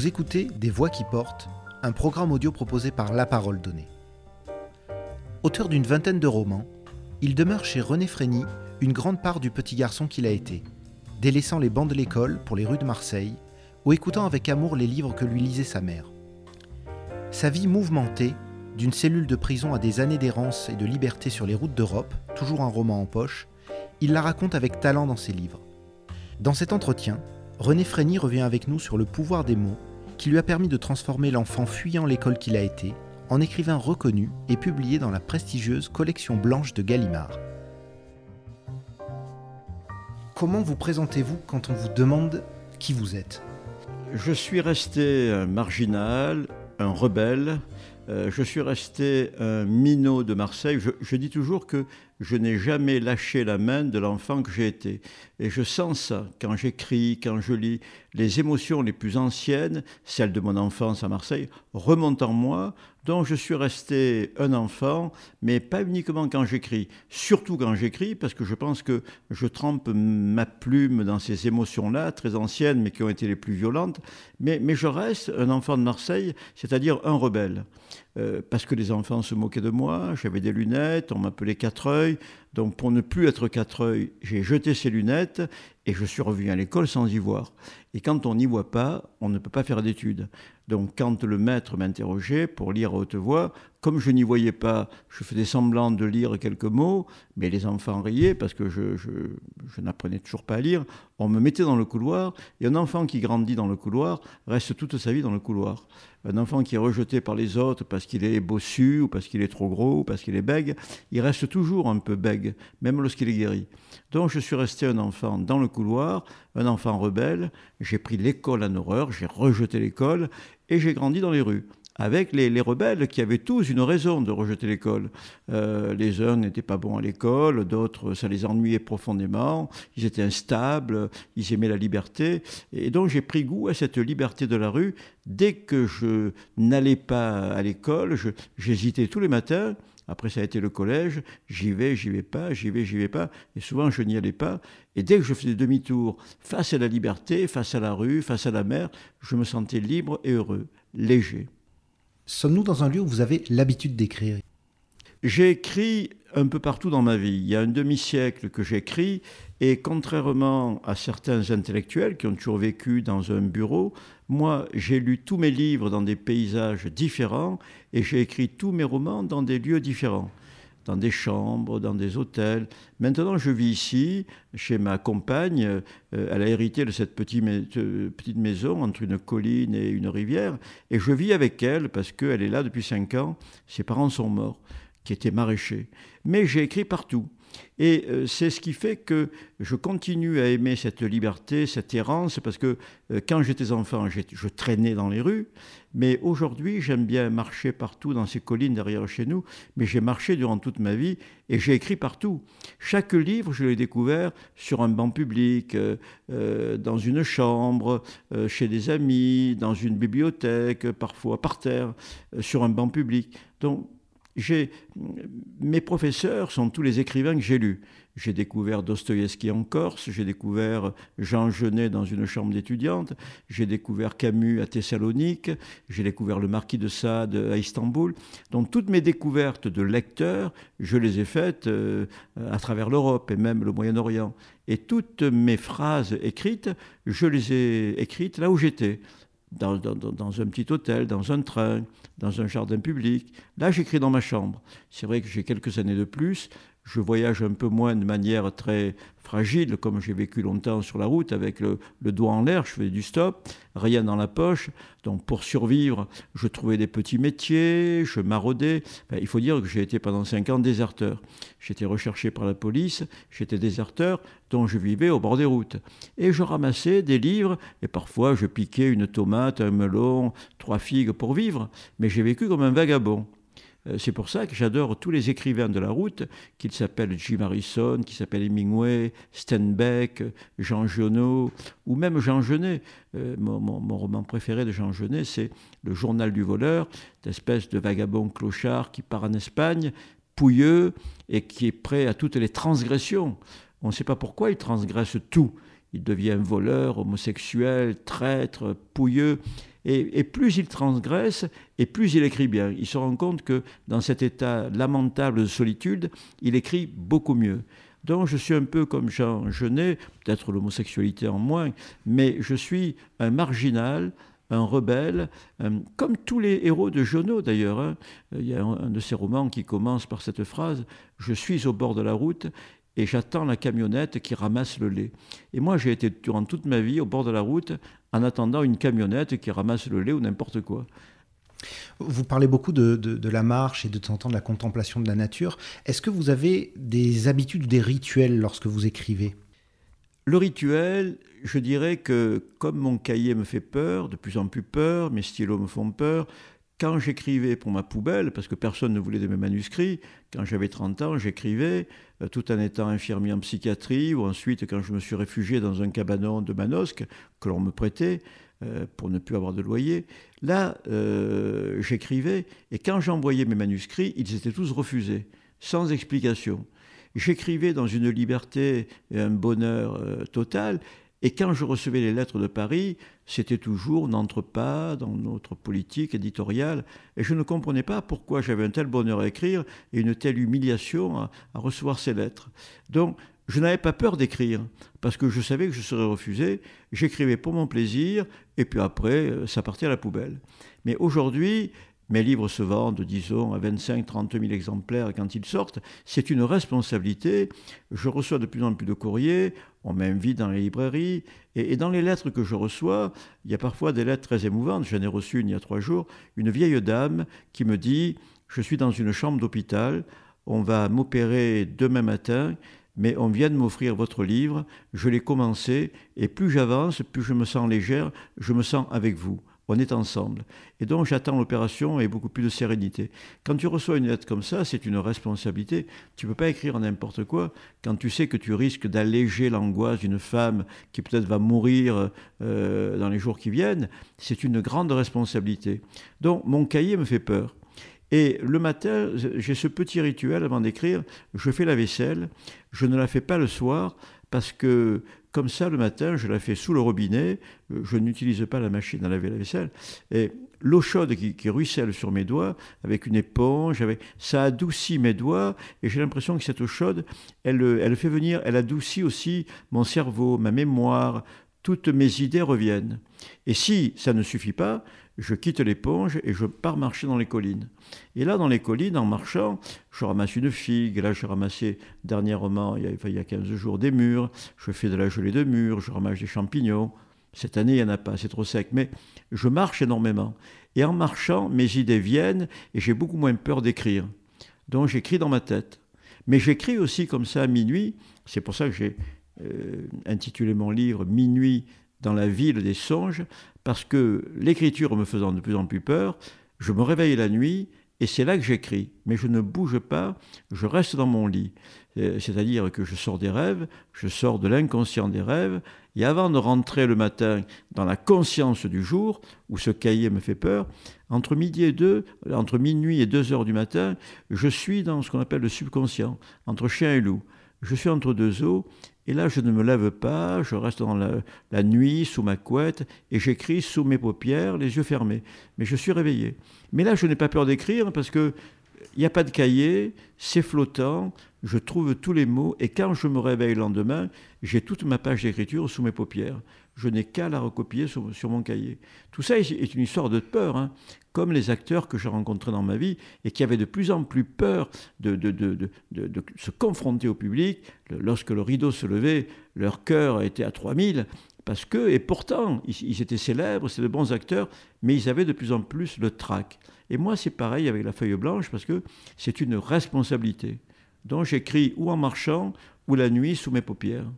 Vous écoutez Des Voix qui portent, un programme audio proposé par La Parole Donnée. Auteur d'une vingtaine de romans, il demeure chez René Frény une grande part du petit garçon qu'il a été, délaissant les bancs de l'école pour les rues de Marseille ou écoutant avec amour les livres que lui lisait sa mère. Sa vie mouvementée, d'une cellule de prison à des années d'errance et de liberté sur les routes d'Europe, toujours un roman en poche, il la raconte avec talent dans ses livres. Dans cet entretien, René Frény revient avec nous sur le pouvoir des mots qui lui a permis de transformer l'enfant fuyant l'école qu'il a été en écrivain reconnu et publié dans la prestigieuse collection blanche de Gallimard. Comment vous présentez-vous quand on vous demande qui vous êtes? Je suis resté un marginal, un rebelle, euh, je suis resté un minot de Marseille. je, dis toujours que je n'ai jamais lâché la main de l'enfant que j'ai été. Et je sens ça quand j'écris, quand je lis. Les émotions les plus anciennes, celles de mon enfance à Marseille, remontent en moi, dont je suis resté un enfant, mais pas uniquement quand j'écris, surtout quand j'écris, parce que je pense que je trempe ma plume dans ces émotions-là, très anciennes, mais qui ont été les plus violentes. Mais, je reste un enfant de Marseille, c'est-à-dire un rebelle. Euh, parce que les enfants se moquaient de moi, j'avais des lunettes, on m'appelait quatre-œil. Donc pour ne plus être quatre-œil, j'ai jeté ces lunettes et je suis revenu à l'école sans y voir. Et quand on n'y voit pas, on ne peut pas faire d'études. Donc quand le maître m'interrogeait pour lire à haute voix, comme je n'y voyais pas, je faisais semblant de lire quelques mots, mais les enfants riaient parce que je, je n'apprenais toujours pas à lire. On me mettait dans le couloir, et un enfant qui grandit dans le couloir reste toute sa vie dans le couloir. Un enfant qui est rejeté par les autres parce qu'il est bossu, ou parce qu'il est trop gros, ou parce qu'il est bègue, il reste toujours un peu bègue, même lorsqu'il est guéri. Donc je suis resté un enfant dans le couloir, un enfant rebelle, j'ai pris l'école en horreur, j'ai rejeté l'école, et j'ai grandi dans les rues avec les, rebelles qui avaient tous une raison de rejeter l'école. Euh, les uns n'étaient pas bons à l'école, d'autres, ça les ennuyait profondément, ils étaient instables, ils aimaient la liberté. Et donc j'ai pris goût à cette liberté de la rue. Dès que je n'allais pas à l'école, j'hésitais tous les matins. Après, ça a été le collège. J'y vais, j'y vais pas, j'y vais, j'y vais pas. Et souvent, je n'y allais pas. Et dès que je faisais demi-tour face à la liberté, face à la rue, face à la mer, je me sentais libre et heureux, léger. Sommes-nous dans un lieu où vous avez l'habitude d'écrire? J'ai écrit un peu partout dans ma vie. Il y a un demi-siècle que j'écris et contrairement à certains intellectuels qui ont toujours vécu dans un bureau, moi j'ai lu tous mes livres dans des paysages différents et j'ai écrit tous mes romans dans des lieux différents dans des chambres, dans des hôtels. Maintenant, je vis ici, chez ma compagne. Euh, elle a hérité de cette petite, petite maison entre une colline et une rivière. Et je vis avec elle parce qu'elle est là depuis cinq ans. Ses parents sont morts, qui étaient maraîchers. Mais j'ai écrit partout. Et euh, c'est ce qui fait que je continue à aimer cette liberté, cette errance, parce que euh, quand j'étais enfant, je traînais dans les rues, mais aujourd'hui, j'aime bien marcher partout dans ces collines derrière chez nous, mais j'ai marché durant toute ma vie et j'ai écrit partout. Chaque livre, je l'ai découvert sur un banc public, euh, dans une chambre, chez des amis, dans une bibliothèque, parfois par terre, sur un banc public. Donc, mes professeurs sont tous les écrivains que j'ai lus. J'ai découvert Dostoïevski en Corse, j'ai découvert Jean Genet dans une chambre d'étudiante, j'ai découvert Camus à Thessalonique, j'ai découvert le Marquis de Sade à Istanbul. Donc toutes mes découvertes de lecteurs, je les ai faites euh, à travers l'Europe et même le Moyen-Orient. Et toutes mes phrases écrites, je les ai écrites là où j'étais dans, un petit hôtel, dans un train, dans un jardin public. Là, j'écris dans ma chambre. C'est vrai que j'ai quelques années de plus. Je voyage un peu moins de manière très fragile, comme j'ai vécu longtemps sur la route, avec le, doigt en l'air, je faisais du stop, rien dans la poche. Donc pour survivre, je trouvais des petits métiers, je maraudais. il faut dire que j'ai été pendant cinq ans déserteur. J'étais recherché par la police, j'étais déserteur, donc je vivais au bord des routes. Et je ramassais des livres, et parfois je piquais une tomate, un melon, trois figues pour vivre. Mais j'ai vécu comme un vagabond. Euh, c'est pour ça que j'adore tous les écrivains de la route, qu'ils s'appellent Jim Harrison, qui s'appelle Hemingway, Steinbeck, Jean Genot, ou même Jean Genet. Euh, mon, roman préféré de Jean Genet, c'est Le Journal du voleur, d'espèce de vagabond clochard qui part en Espagne, pouilleux, et qui est prêt à toutes les transgressions. On ne sait pas pourquoi il transgresse tout. Il devient voleur, homosexuel, traître, pouilleux. Et, plus il transgresse, et plus il écrit bien. Il se rend compte que dans cet état lamentable de solitude, il écrit beaucoup mieux. Donc je suis un peu comme Jean Genet, peut-être l'homosexualité en moins, mais je suis un marginal, un rebelle, euh, comme tous les héros de Jonot d'ailleurs. Hein. Il y a un, de ses romans qui commence par cette phrase Je suis au bord de la route et j'attends la camionnette qui ramasse le lait. Et moi, j'ai été durant toute ma vie au bord de la route en attendant une camionnette qui ramasse le lait ou n'importe quoi. Vous parlez beaucoup de, la marche et de temps en temps de la contemplation de la nature. Est-ce que vous avez des habitudes ou des rituels lorsque vous écrivez? Le rituel, je dirais que comme mon cahier me fait peur, de plus en plus peur, mes stylos me font peur, quand j'écrivais pour ma poubelle, parce que personne ne voulait de mes manuscrits, quand j'avais 30 ans, j'écrivais, euh, tout en étant infirmier en psychiatrie, ou ensuite quand je me suis réfugié dans un cabanon de Manosque que l'on me prêtait euh, pour ne plus avoir de loyer. Là, euh, j'écrivais, et quand j'envoyais mes manuscrits, ils étaient tous refusés, sans explication. J'écrivais dans une liberté et un bonheur total, et quand je recevais les lettres de Paris, c'était toujours n'entre pas dans notre politique éditoriale. Et je ne comprenais pas pourquoi j'avais un tel bonheur à écrire et une telle humiliation à, recevoir ces lettres. Donc, je n'avais pas peur d'écrire, parce que je savais que je serais refusé. J'écrivais pour mon plaisir, et puis après, euh, ça partait à la poubelle. Mais aujourd'hui, mes livres se vendent, disons, à 25-30 000 exemplaires quand ils sortent. C'est une responsabilité. Je reçois de plus en plus de courriers, on m'invite dans les librairies, et, dans les lettres que je reçois, il y a parfois des lettres très émouvantes. J'en ai reçu une il y a trois jours, une vieille dame qui me dit, je suis dans une chambre d'hôpital, on va m'opérer demain matin, mais on vient de m'offrir votre livre, je l'ai commencé, et plus j'avance, plus je me sens légère, je me sens avec vous on est ensemble. Et donc j'attends l'opération avec beaucoup plus de sérénité. Quand tu reçois une lettre comme ça, c'est une responsabilité. Tu ne peux pas écrire n'importe quoi quand tu sais que tu risques d'alléger l'angoisse d'une femme qui peut-être va mourir euh, dans les jours qui viennent. C'est une grande responsabilité. Donc mon cahier me fait peur. Et le matin, j'ai ce petit rituel avant d'écrire, je fais la vaisselle, je ne la fais pas le soir parce que comme ça, le matin, je la fais sous le robinet. Euh, je n'utilise pas la machine à laver la vaisselle. Et l'eau chaude qui, ruisselle sur mes doigts, avec une éponge, ça adoucit mes doigts. Et j'ai l'impression que cette eau chaude, elle, elle fait venir, elle adoucit aussi mon cerveau, ma mémoire. Toutes mes idées reviennent. Et si ça ne suffit pas, je quitte l'éponge et je pars marcher dans les collines. Et là, dans les collines, en marchant, je ramasse une figue. Là, j'ai ramassé dernièrement, il y, a, il y a 15 jours, des murs. Je fais de la gelée de murs, je ramasse des champignons. Cette année, il n'y en a pas, c'est trop sec. Mais je marche énormément. Et en marchant, mes idées viennent et j'ai beaucoup moins peur d'écrire. Donc j'écris dans ma tête. Mais j'écris aussi comme ça à minuit. C'est pour ça que j'ai euh, intitulé mon livre Minuit dans la ville des songes, parce que l'écriture me faisant de plus en plus peur, je me réveille la nuit et c'est là que j'écris. Mais je ne bouge pas, je reste dans mon lit. Euh, c'est-à-dire que je sors des rêves, je sors de l'inconscient des rêves, et avant de rentrer le matin dans la conscience du jour, où ce cahier me fait peur, entre midi et deux, entre minuit et deux heures du matin, je suis dans ce qu'on appelle le subconscient, entre chien et loup. Je suis entre deux eaux, et là, je ne me lève pas, je reste dans la, nuit, sous ma couette, et j'écris sous mes paupières, les yeux fermés. Mais je suis réveillé. Mais là, je n'ai pas peur d'écrire parce que il n'y a pas de cahier, c'est flottant, je trouve tous les mots, et quand je me réveille le lendemain, j'ai toute ma page d'écriture sous mes paupières. Je n'ai qu'à la recopier sur, mon cahier. Tout ça est une histoire de peur, hein, comme les acteurs que j'ai rencontrés dans ma vie et qui avaient de plus en plus peur de, de, de, de se confronter au public. Lorsque le rideau se levait, leur cœur était à 3000 parce que, et pourtant, ils, étaient célèbres, c'est de bons acteurs, mais ils avaient de plus en plus le trac. Et moi, c'est pareil avec la feuille blanche, parce que c'est une responsabilité. Donc j'écris ou en marchant, ou la nuit sous mes paupières.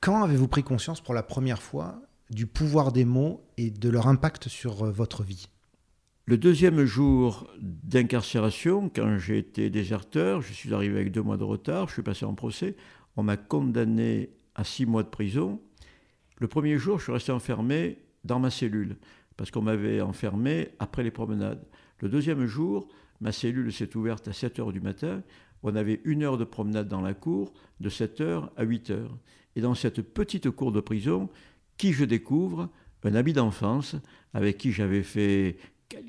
Quand avez-vous pris conscience pour la première fois du pouvoir des mots et de leur impact sur euh, votre vie? Le deuxième jour d'incarcération, quand j'ai été déserteur, je suis arrivé avec deux mois de retard, je suis passé en procès, on m'a condamné à six mois de prison. Le premier jour, je suis resté enfermé dans ma cellule, parce qu'on m'avait enfermé après les promenades. Le deuxième jour, ma cellule s'est ouverte à 7 heures du matin. On avait une heure de promenade dans la cour, de 7 heures à 8 heures. Et dans cette petite cour de prison, qui je découvre? Un ami d'enfance avec qui j'avais fait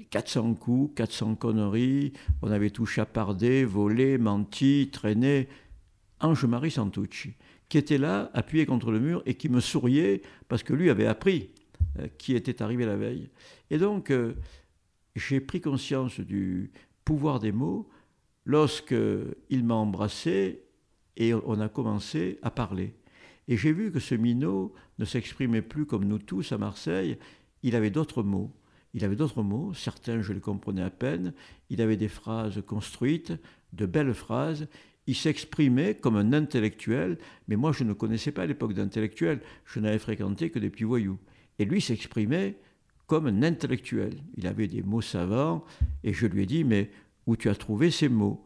400 coups, 400 conneries, on avait tout chapardé, volé, menti, traîné. Ange-Marie Santucci, qui était là, appuyé contre le mur, et qui me souriait parce que lui avait appris euh, qui était arrivé la veille. Et donc, euh, j'ai pris conscience du pouvoir des mots lorsque il m'a embrassé et on a commencé à parler. Et j'ai vu que ce minot ne s'exprimait plus comme nous tous à Marseille, il avait d'autres mots. Il avait d'autres mots, certains je les comprenais à peine, il avait des phrases construites, de belles phrases, il s'exprimait comme un intellectuel, mais moi je ne connaissais pas l'époque d'intellectuel, je n'avais fréquenté que des petits voyous. Et lui s'exprimait comme un intellectuel. Il avait des mots savants, et je lui ai dit, mais où tu as trouvé ces mots?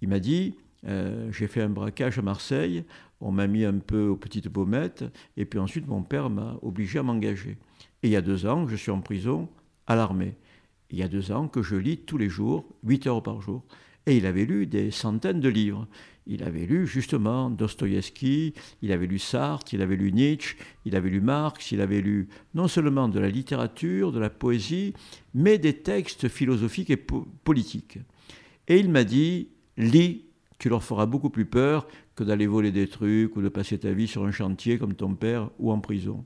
Il m'a dit, euh, j'ai fait un braquage à Marseille, on m'a mis un peu aux petites baumettes, et puis ensuite mon père m'a obligé à m'engager. Et il y a deux ans, je suis en prison à l'armée. Il y a deux ans que je lis tous les jours, 8 heures par jour. Et il avait lu des centaines de livres. Il avait lu justement Dostoïevski, il avait lu Sartre, il avait lu Nietzsche, il avait lu Marx, il avait lu non seulement de la littérature, de la poésie, mais des textes philosophiques et politiques. Et il m'a dit, lis, tu leur feras beaucoup plus peur que d'aller voler des trucs ou de passer ta vie sur un chantier comme ton père ou en prison.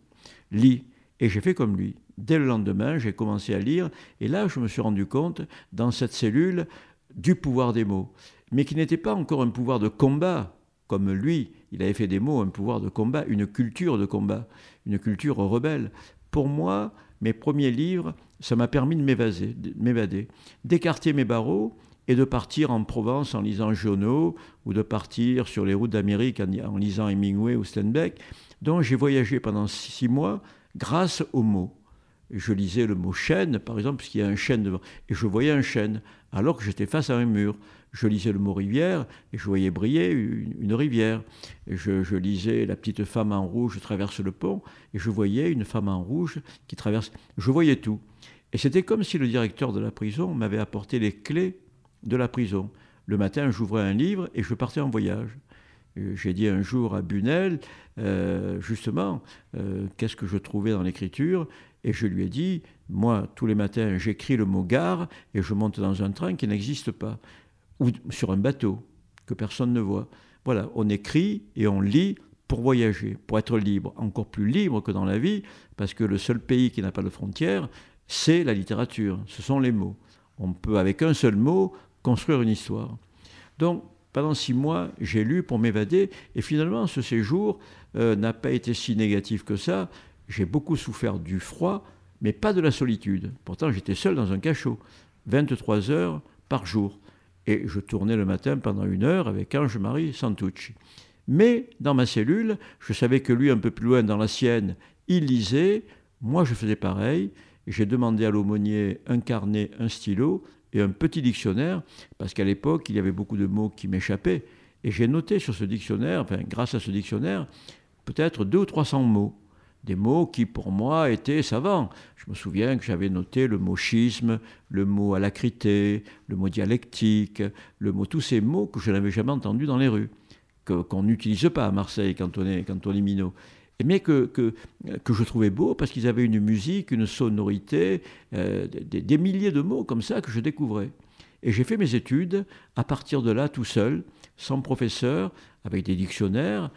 Lis. Et j'ai fait comme lui. Dès le lendemain, j'ai commencé à lire, et là, je me suis rendu compte, dans cette cellule, du pouvoir des mots, mais qui n'était pas encore un pouvoir de combat, comme lui, il avait fait des mots un pouvoir de combat, une culture de combat, une culture rebelle. Pour moi, mes premiers livres, ça m'a permis de m'évader, d'écarter mes barreaux et de partir en Provence en lisant Giono, ou de partir sur les routes d'Amérique en, lisant Hemingway ou Steinbeck. Donc j'ai voyagé pendant six mois grâce aux mots je lisais le mot chêne, par exemple, puisqu'il y a un chêne devant, et je voyais un chêne, alors que j'étais face à un mur. Je lisais le mot rivière, et je voyais briller une, rivière. je, lisais La petite femme en rouge traverse le pont, et je voyais une femme en rouge qui traverse. Je voyais tout. Et c'était comme si le directeur de la prison m'avait apporté les clés de la prison. Le matin, j'ouvrais un livre et je partais en voyage. J'ai dit un jour à Bunel, euh, justement, euh, qu'est-ce que je trouvais dans l'écriture et je lui ai dit, moi, tous les matins, j'écris le mot gare et je monte dans un train qui n'existe pas, ou sur un bateau que personne ne voit. Voilà, on écrit et on lit pour voyager, pour être libre, encore plus libre que dans la vie, parce que le seul pays qui n'a pas de frontières, c'est la littérature, ce sont les mots. On peut, avec un seul mot, construire une histoire. Donc, pendant six mois, j'ai lu pour m'évader, et finalement, ce séjour euh, n'a pas été si négatif que ça j'ai beaucoup souffert du froid, mais pas de la solitude. Pourtant, j'étais seul dans un cachot, 23 heures par jour. Et je tournais le matin pendant une heure avec Ange-Marie Santucci. Mais dans ma cellule, je savais que lui, un peu plus loin dans la sienne, il lisait. Moi, je faisais pareil. J'ai demandé à l'aumônier un carnet, un stylo un petit dictionnaire, parce qu'à l'époque, il y avait beaucoup de mots qui m'échappaient. Et j'ai noté sur ce dictionnaire, enfin, grâce à ce dictionnaire, peut-être deux ou trois cents mots des mots qui pour moi étaient savants. Je me souviens que j'avais noté le mot schisme, le mot alacrité, le mot dialectique, le mot tous ces mots que je n'avais jamais entendus dans les rues, qu'on n'utilise pas à Marseille quand on est minot. Mais que, que, je trouvais beau parce qu'ils avaient une musique, une sonorité, euh, des, milliers de mots comme ça que je découvrais. Et j'ai fait mes études à partir de là tout seul, sans professeur, avec des dictionnaires,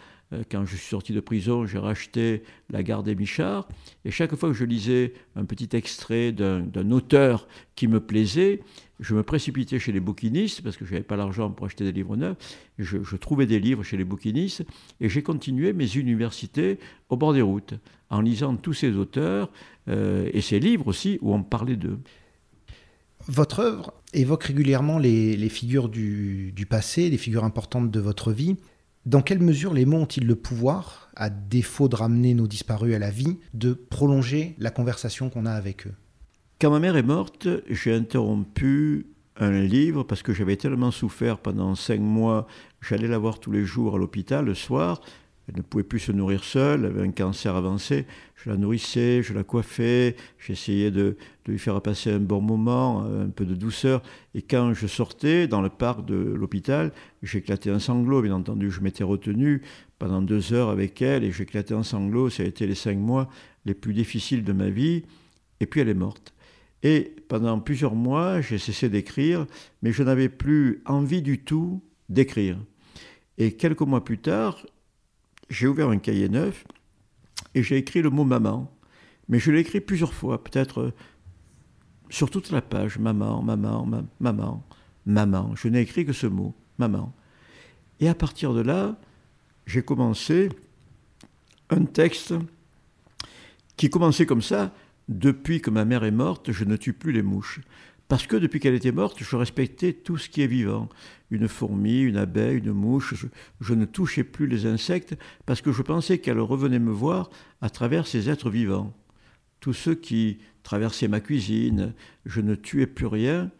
quand je suis sorti de prison, j'ai racheté La Garde des Michards. Et chaque fois que je lisais un petit extrait d'un auteur qui me plaisait, je me précipitais chez les bouquinistes, parce que je n'avais pas l'argent pour acheter des livres neufs. Je, trouvais des livres chez les bouquinistes. Et j'ai continué mes universités au bord des routes, en lisant tous ces auteurs euh, et ces livres aussi où on parlait d'eux. Votre œuvre évoque régulièrement les, figures du, passé, des figures importantes de votre vie. Dans quelle mesure les mots ont-ils le pouvoir, à défaut de ramener nos disparus à la vie, de prolonger la conversation qu'on a avec eux? Quand ma mère est morte, j'ai interrompu un livre parce que j'avais tellement souffert pendant cinq mois. J'allais la voir tous les jours à l'hôpital le soir. Elle ne pouvait plus se nourrir seule, elle avait un cancer avancé. Je la nourrissais, je la coiffais, j'essayais de, lui faire passer un bon moment, un peu de douceur. Et quand je sortais dans le parc de l'hôpital, j'éclatais un sanglot, bien entendu. Je m'étais retenu pendant deux heures avec elle et j'éclatais en sanglots. Ça a été les cinq mois les plus difficiles de ma vie. Et puis elle est morte. Et pendant plusieurs mois, j'ai cessé d'écrire, mais je n'avais plus envie du tout d'écrire. Et quelques mois plus tard, j'ai ouvert un cahier neuf et j'ai écrit le mot maman. Mais je l'ai écrit plusieurs fois, peut-être sur toute la page. Maman, maman, maman, maman. Je n'ai écrit que ce mot, maman. Et à partir de là, j'ai commencé un texte qui commençait comme ça. Depuis que ma mère est morte, je ne tue plus les mouches. Parce que depuis qu'elle était morte, je respectais tout ce qui est vivant. Une fourmi, une abeille, une mouche. Je, ne touchais plus les insectes parce que je pensais qu'elle revenait me voir à travers ces êtres vivants. Tous ceux qui traversaient ma cuisine, je ne tuais plus rien.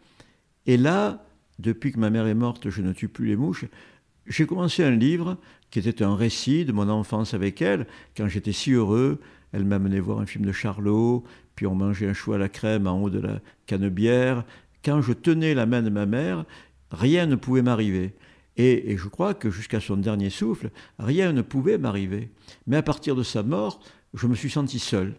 Et là, depuis que ma mère est morte, je ne tue plus les mouches. J'ai commencé un livre qui était un récit de mon enfance avec elle, quand j'étais si heureux. Elle m'a mené voir un film de Charlot, puis on mangeait un chou à la crème en haut de la canebière. Quand je tenais la main de ma mère, rien ne pouvait m'arriver. Et, je crois que jusqu'à son dernier souffle, rien ne pouvait m'arriver. Mais à partir de sa mort, je me suis senti seul,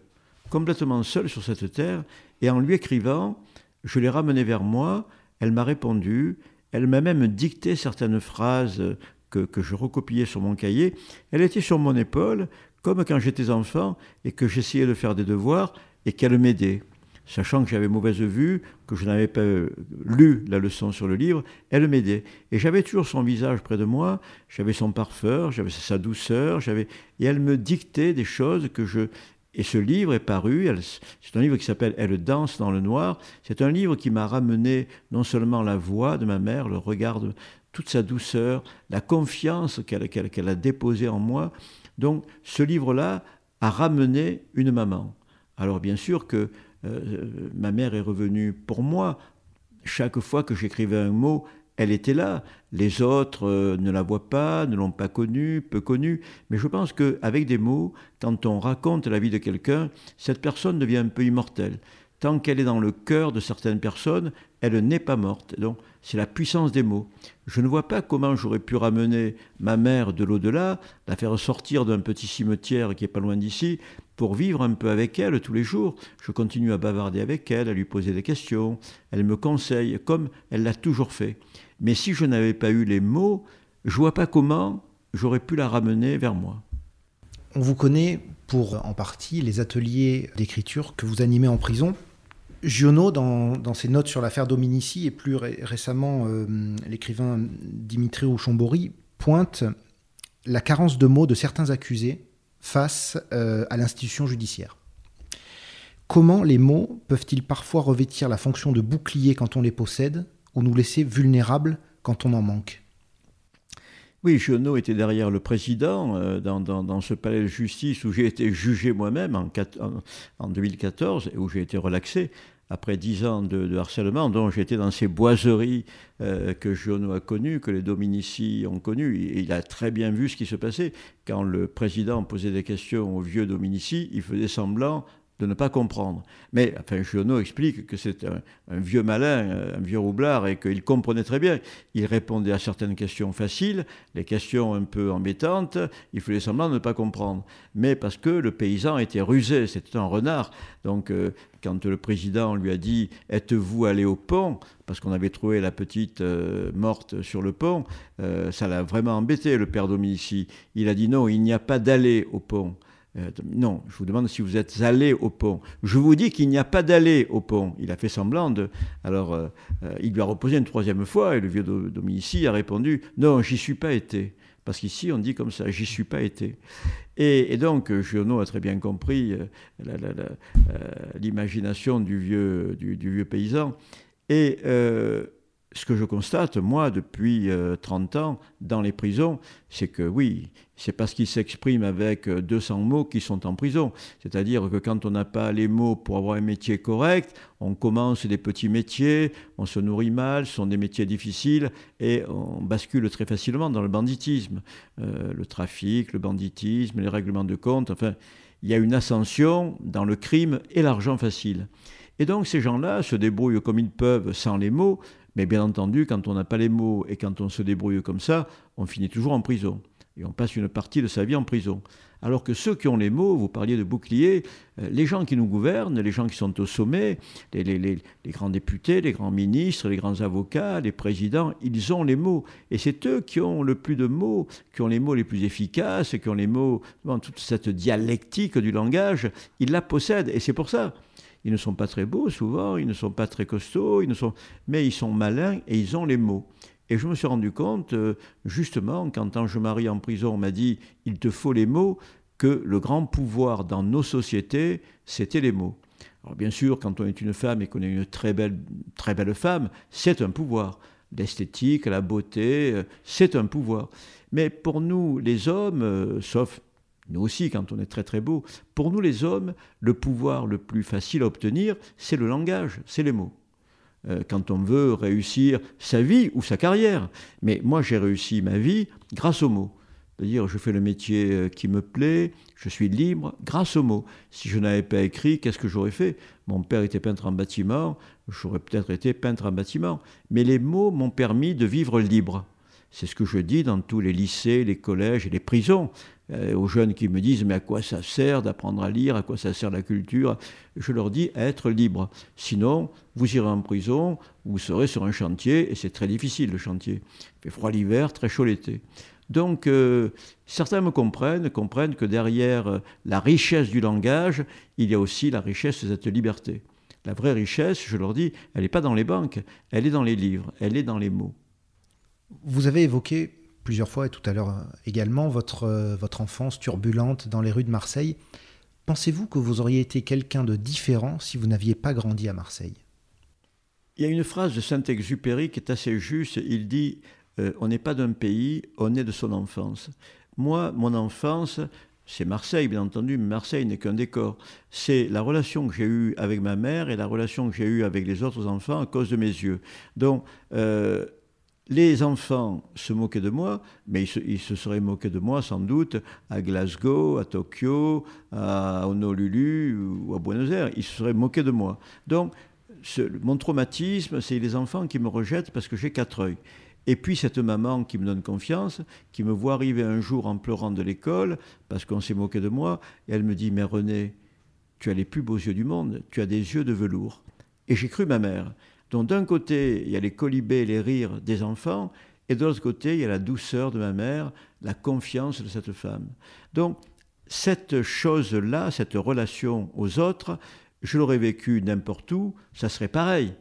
complètement seul sur cette terre. Et en lui écrivant, je l'ai ramenée vers moi, elle m'a répondu, elle m'a même dicté certaines phrases que, que, je recopiais sur mon cahier. Elle était sur mon épaule, comme quand j'étais enfant et que j'essayais de faire des devoirs et qu'elle m'aidait. Sachant que j'avais mauvaise vue, que je n'avais pas euh, lu la leçon sur le livre, elle m'aidait. Et j'avais toujours son visage près de moi, j'avais son parfum, j'avais sa douceur, j'avais et elle me dictait des choses que je et ce livre est paru, c'est un livre qui s'appelle Elle danse dans le noir. C'est un livre qui m'a ramené non seulement la voix de ma mère, le regard, de, toute sa douceur, la confiance qu'elle a déposée en moi. Donc ce livre-là a ramené une maman. Alors bien sûr que euh, ma mère est revenue pour moi. Chaque fois que j'écrivais un mot, elle était là. Les autres euh, ne la voient pas, ne l'ont pas connue, peu connue. Mais je pense qu'avec des mots, quand on raconte la vie de quelqu'un, cette personne devient un peu immortelle. Tant qu'elle est dans le cœur de certaines personnes, elle n'est pas morte. Donc c'est la puissance des mots. Je ne vois pas comment j'aurais pu ramener ma mère de l'au-delà, la faire sortir d'un petit cimetière qui est pas loin d'ici, pour vivre un peu avec elle tous les jours. Je continue à bavarder avec elle, à lui poser des questions, elle me conseille, comme elle l'a toujours fait. Mais si je n'avais pas eu les mots, je vois pas comment j'aurais pu la ramener vers moi. On vous connaît pour en partie les ateliers d'écriture que vous animez en prison. Giono, dans, ses notes sur l'affaire Dominici et plus récemment euh, l'écrivain Dimitri Ouchombori, pointe la carence de mots de certains accusés face euh, à l'institution judiciaire. Comment les mots peuvent-ils parfois revêtir la fonction de bouclier quand on les possède ou nous laisser vulnérables quand on en manque? Oui, Giono était derrière le président euh, dans, ce palais de justice où j'ai été jugé moi-même en, 2014 et où j'ai été relaxé après dix ans de, harcèlement, dont j'étais dans ces boiseries euh, que Giono a connues, que les Dominici ont connues. Et il a très bien vu ce qui se passait. Quand le président posait des questions aux vieux Dominici, il faisait semblant de ne pas comprendre. Mais enfin, Giono explique que c'est un, vieux malin, un vieux roublard, et qu'il comprenait très bien. Il répondait à certaines questions faciles, les questions un peu embêtantes, il faisait semblant de ne pas comprendre. Mais parce que le paysan était rusé, c'était un renard. Donc, euh, quand le président lui a dit Êtes-vous allé au pont? parce qu'on avait trouvé la petite euh, morte sur le pont, euh, ça l'a vraiment embêté, le père Dominici. Il a dit Non, il n'y a pas d'aller au pont. Euh, non, je vous demande si vous êtes allé au pont. Je vous dis qu'il n'y a pas d'aller au pont. Il a fait semblant de. Alors, euh, euh, il lui a reposé une troisième fois et le vieux Dominici a répondu Non, j'y suis pas été. Parce qu'ici, on dit comme ça, j'y suis pas été. Et, donc, Giono a très bien compris l'imagination du vieux, du, vieux paysan. Et ce que je constate, moi, depuis 30 euh, ans, dans les prisons, c'est que oui, c'est parce qu'ils s'expriment avec 200 euh, mots qu'ils sont en prison. C'est-à-dire que quand on n'a pas les mots pour avoir un métier correct, on commence des petits métiers, on se nourrit mal, ce sont des métiers difficiles, et on bascule très facilement dans le banditisme. Euh, le trafic, le banditisme, les règlements de compte, enfin, il y a une ascension dans le crime et l'argent facile. Et donc ces gens-là se débrouillent comme ils peuvent sans les mots, mais bien entendu, quand on n'a pas les mots et quand on se débrouille comme ça, on finit toujours en prison. Et on passe une partie de sa vie en prison. Alors que ceux qui ont les mots, vous parliez de boucliers, euh, les gens qui nous gouvernent, les gens qui sont au sommet, les, grands députés, les grands ministres, les grands avocats, les présidents, ils ont les mots. Et c'est eux qui ont le plus de mots, qui ont les mots les plus efficaces, qui ont les mots, toute cette dialectique du langage, ils la possèdent. Et c'est pour ça ils ne sont pas très beaux souvent, ils ne sont pas très costauds, mais ils sont malins et ils ont les mots. Et je me suis rendu compte, euh, justement, quand Ange Marie en prison m'a dit Il te faut les mots, que le grand pouvoir dans nos sociétés, c'était les mots. Alors bien sûr, quand on est une femme et qu'on est une très belle, très belle femme, c'est un pouvoir. L'esthétique, la beauté, euh, c'est un pouvoir. Mais pour nous, les hommes, euh, sauf nous aussi quand on est très très beau. Pour nous les hommes, le pouvoir le plus facile à obtenir, c'est le langage, c'est les mots. Euh, quand on veut réussir sa vie ou sa carrière. Mais moi j'ai réussi ma vie grâce aux mots. C'est-à-dire, je fais le métier euh, qui me plaît, je suis libre grâce aux mots. Si je n'avais pas écrit, qu'est-ce que j'aurais fait? Mon père était peintre en bâtiment, j'aurais peut-être été peintre en bâtiment. Mais les mots m'ont permis de vivre libre. C'est ce que je dis dans tous les lycées, les collèges et les prisons. Euh, aux jeunes qui me disent mais à quoi ça sert d'apprendre à lire, à quoi ça sert la culture? Je leur dis être libre. Sinon, vous irez en prison, vous serez sur un chantier, et c'est très difficile le chantier. Il fait froid l'hiver, très chaud l'été. Donc, euh, certains me comprennent, comprennent que derrière euh, la richesse du langage, il y a aussi la richesse de cette liberté. La vraie richesse, je leur dis, elle n'est pas dans les banques, elle est dans les livres, elle est dans les mots. Vous avez évoqué plusieurs fois et tout à l'heure euh, également votre, euh, votre enfance turbulente dans les rues de Marseille. Pensez-vous que vous auriez été quelqu'un de différent si vous n'aviez pas grandi à Marseille? Il y a une phrase de Saint-Exupéry qui est assez juste. Il dit euh, On n'est pas d'un pays, on est de son enfance. Moi, mon enfance, c'est Marseille, bien entendu, mais Marseille n'est qu'un décor. C'est la relation que j'ai eue avec ma mère et la relation que j'ai eue avec les autres enfants à cause de mes yeux. Donc, les enfants se moquaient de moi, mais ils se, seraient moqués de moi sans doute à Glasgow, à Tokyo, à Honolulu ou à Buenos Aires. Ils se seraient moqués de moi. Donc, mon traumatisme, c'est les enfants qui me rejettent parce que j'ai quatre œils. Et puis cette maman qui me donne confiance, qui me voit arriver un jour en pleurant de l'école parce qu'on s'est moqué de moi, et elle me dit Mais René, tu as les plus beaux yeux du monde, tu as des yeux de velours. Et j'ai cru ma mère. Donc d'un côté, il y a les colibés les rires des enfants, et de l'autre côté, il y a la douceur de ma mère, la confiance de cette femme. Donc cette chose-là, cette relation aux autres, je l'aurais vécu n'importe où, ça serait pareil.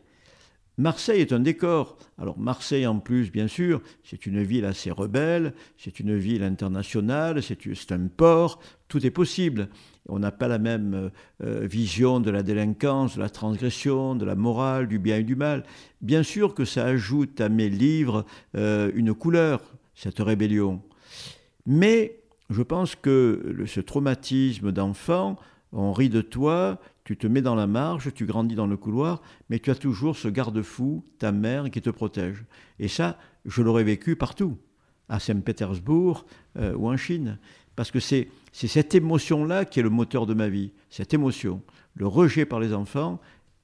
Marseille est un décor. Alors Marseille en plus, bien sûr, c'est une ville assez rebelle, c'est une ville internationale, c'est un port, tout est possible. On n'a pas la même euh, euh, vision de la délinquance, de la transgression, de la morale, du bien et du mal. Bien sûr que ça ajoute à mes livres euh, une couleur, cette rébellion. Mais je pense que ce traumatisme d'enfant, on rit de toi, tu te mets dans la marge, tu grandis dans le couloir, mais tu as toujours ce garde-fou, ta mère, qui te protège. Et ça, je l'aurais vécu partout, à Saint-Pétersbourg ou en Chine. Parce que c'est cette émotion-là qui est le moteur de ma vie, cette émotion, le rejet par les enfants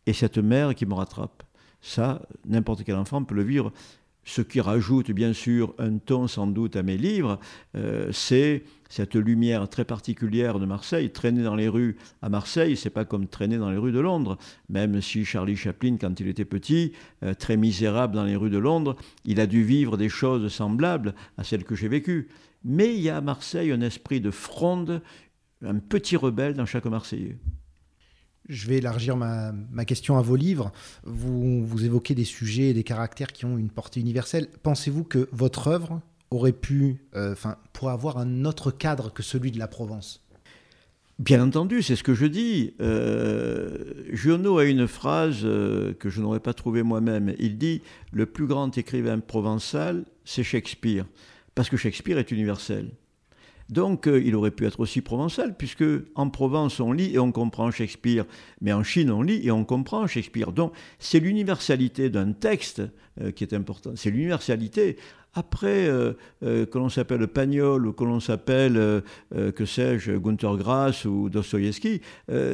et cette mère qui me rattrape. Ça, n'importe quel enfant peut le vivre ce qui rajoute bien sûr un ton sans doute à mes livres, euh, c'est cette lumière très particulière de Marseille. Traîner dans les rues à Marseille, c'est pas comme traîner dans les rues de Londres. Même si Charlie Chaplin, quand il était petit, euh, très misérable dans les rues de Londres, il a dû vivre des choses semblables à celles que j'ai vécues. Mais il y a à Marseille un esprit de fronde, un petit rebelle dans chaque Marseillais. Je vais élargir ma, question à vos livres. Vous, vous évoquez des sujets et des caractères qui ont une portée universelle. Pensez-vous que votre œuvre aurait pu, euh, enfin, pourrait avoir un autre cadre que celui de la Provence? Bien entendu, c'est ce que je dis. Euh, Giono a une phrase euh, que je n'aurais pas trouvée moi-même. Il dit Le plus grand écrivain provençal, c'est Shakespeare. Parce que Shakespeare est universel. Donc euh, il aurait pu être aussi provençal, puisque en Provence on lit et on comprend Shakespeare, mais en Chine on lit et on comprend Shakespeare. Donc c'est l'universalité d'un texte euh, qui est importante, c'est l'universalité. Après, euh, que l'on s'appelle Pagnol ou que l'on s'appelle, que sais-je, Gunther Grass ou Dostoïevski,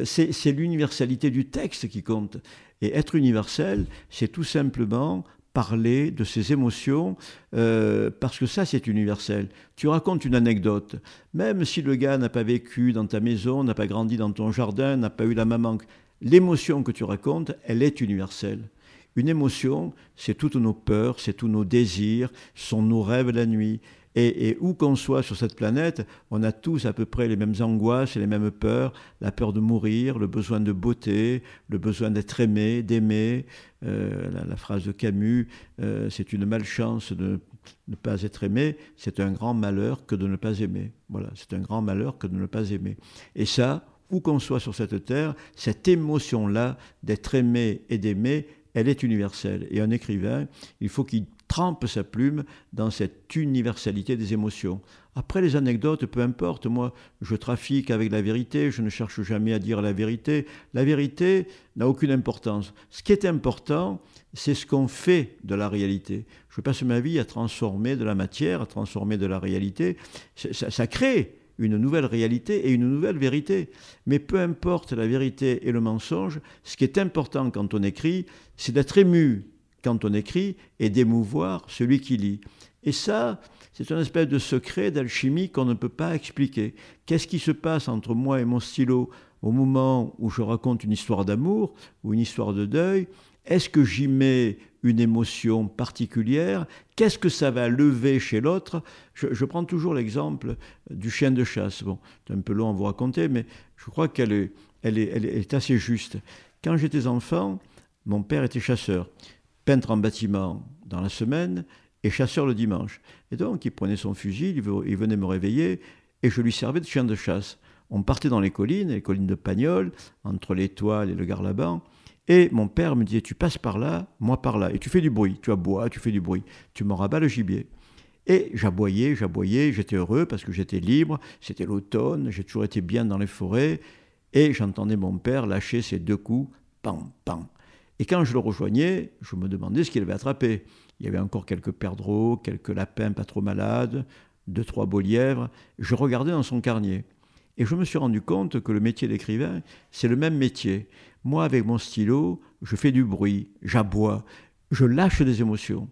c'est l'universalité du texte qui compte. Et être universel, c'est tout simplement parler de ses émotions, euh, parce que ça, c'est universel. Tu racontes une anecdote, même si le gars n'a pas vécu dans ta maison, n'a pas grandi dans ton jardin, n'a pas eu la maman, l'émotion que tu racontes, elle est universelle. Une émotion, c'est toutes nos peurs, c'est tous nos désirs, sont nos rêves la nuit. Et, où qu'on soit sur cette planète, on a tous à peu près les mêmes angoisses et les mêmes peurs, la peur de mourir, le besoin de beauté, le besoin d'être aimé, d'aimer. Euh, la, phrase de Camus, euh, c'est une malchance de ne pas être aimé, c'est un grand malheur que de ne pas aimer. Voilà, c'est un grand malheur que de ne pas aimer. Et ça, où qu'on soit sur cette terre, cette émotion-là d'être aimé et d'aimer, elle est universelle. Et un écrivain, il faut qu'il trempe sa plume dans cette universalité des émotions. Après les anecdotes, peu importe, moi je trafique avec la vérité, je ne cherche jamais à dire la vérité. La vérité n'a aucune importance. Ce qui est important, c'est ce qu'on fait de la réalité. Je passe ma vie à transformer de la matière, à transformer de la réalité. Ça, ça crée une nouvelle réalité et une nouvelle vérité. Mais peu importe la vérité et le mensonge, ce qui est important quand on écrit, c'est d'être ému quand on écrit et d'émouvoir celui qui lit. Et ça, c'est une espèce de secret d'alchimie qu'on ne peut pas expliquer. Qu'est-ce qui se passe entre moi et mon stylo au moment où je raconte une histoire d'amour ou une histoire de deuil? Est-ce que j'y mets une émotion particulière? Qu'est-ce que ça va lever chez l'autre? Je, prends toujours l'exemple du chien de chasse. Bon, c'est un peu long à vous raconter, mais je crois qu'elle est, elle est, elle est assez juste. Quand j'étais enfant, mon père était chasseur peintre en bâtiment dans la semaine et chasseur le dimanche. Et donc, il prenait son fusil, il venait me réveiller et je lui servais de chien de chasse. On partait dans les collines, les collines de Pagnol, entre l'étoile et le Garlaban. Et mon père me disait, tu passes par là, moi par là, et tu fais du bruit, tu aboies, tu fais du bruit, tu me rabats le gibier. Et j'aboyais, j'aboyais, j'étais heureux parce que j'étais libre, c'était l'automne, j'ai toujours été bien dans les forêts, et j'entendais mon père lâcher ses deux coups, pam, pam, et quand je le rejoignais, je me demandais ce qu'il avait attrapé. Il y avait encore quelques perdreaux, quelques lapins pas trop malades, deux, trois beaux lièvres. Je regardais dans son carnier. Et je me suis rendu compte que le métier d'écrivain, c'est le même métier. Moi, avec mon stylo, je fais du bruit, j'aboie, je lâche des émotions.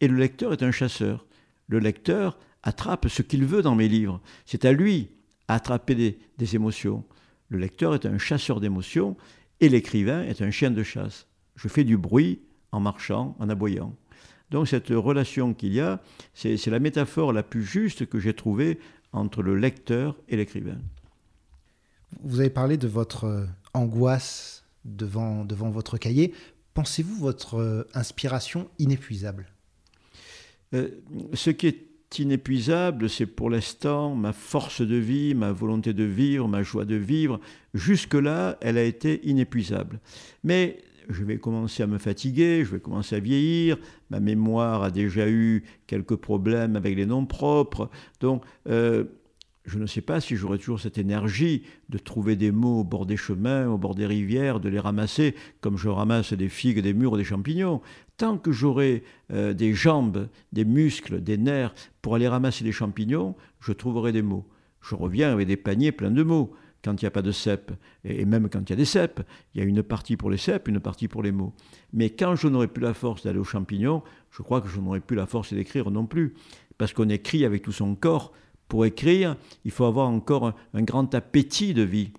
Et le lecteur est un chasseur. Le lecteur attrape ce qu'il veut dans mes livres. C'est à lui d'attraper des, des émotions. Le lecteur est un chasseur d'émotions et l'écrivain est un chien de chasse je fais du bruit en marchant, en aboyant. Donc cette relation qu'il y a, c'est la métaphore la plus juste que j'ai trouvée entre le lecteur et l'écrivain. Vous avez parlé de votre euh, angoisse devant, devant votre cahier. Pensez-vous votre euh, inspiration inépuisable? Euh, Ce qui est inépuisable, c'est pour l'instant ma force de vie, ma volonté de vivre, ma joie de vivre. Jusque-là, elle a été inépuisable. Mais je vais commencer à me fatiguer, je vais commencer à vieillir, ma mémoire a déjà eu quelques problèmes avec les noms propres. Donc, euh, je ne sais pas si j'aurai toujours cette énergie de trouver des mots au bord des chemins, au bord des rivières, de les ramasser comme je ramasse des figues, des murs, des champignons. Tant que j'aurai euh, des jambes, des muscles, des nerfs pour aller ramasser des champignons, je trouverai des mots. Je reviens avec des paniers pleins de mots quand il n'y a pas de cèpes, et même quand il y a des cèpes, il y a une partie pour les cèpes, une partie pour les mots. Mais quand je n'aurai plus la force d'aller aux champignons, je crois que je n'aurai plus la force d'écrire non plus. Parce qu'on écrit avec tout son corps. Pour écrire, il faut avoir encore un grand appétit de vie.